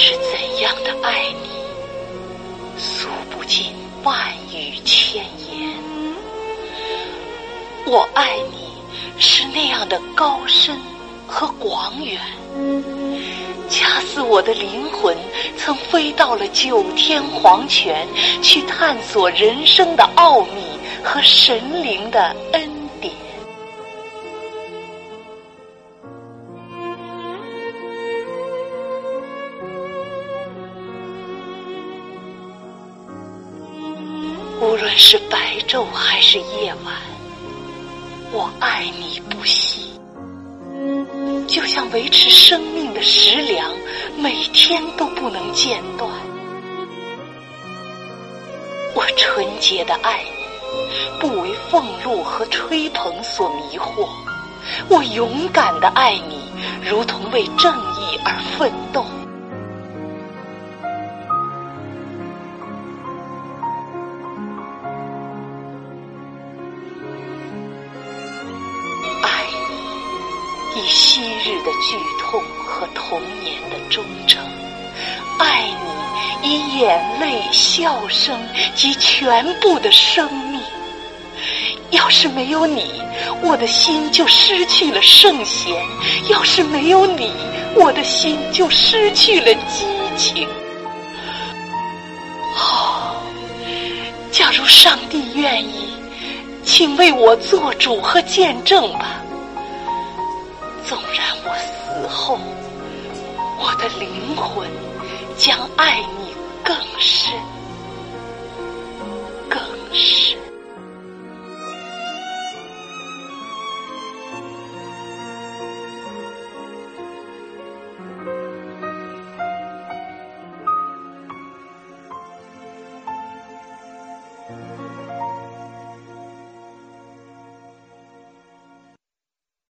是怎样的爱你，诉不尽万语千言。我爱你是那样的高深和广远，恰似我的灵魂曾飞到了九天黄泉，去探索人生的奥秘和神灵的恩无论是白昼还是夜晚，我爱你不息，就像维持生命的食粮，每天都不能间断。我纯洁的爱你，不为俸禄和吹捧所迷惑；我勇敢的爱你，如同为正义而奋斗。以昔日的剧痛和童年的忠诚；爱你，以眼泪、笑声及全部的生命。要是没有你，我的心就失去了圣贤；要是没有你，我的心就失去了激情。哦，假如上帝愿意。请为我做主和见证吧。纵然我死后，我的灵魂将爱你更深。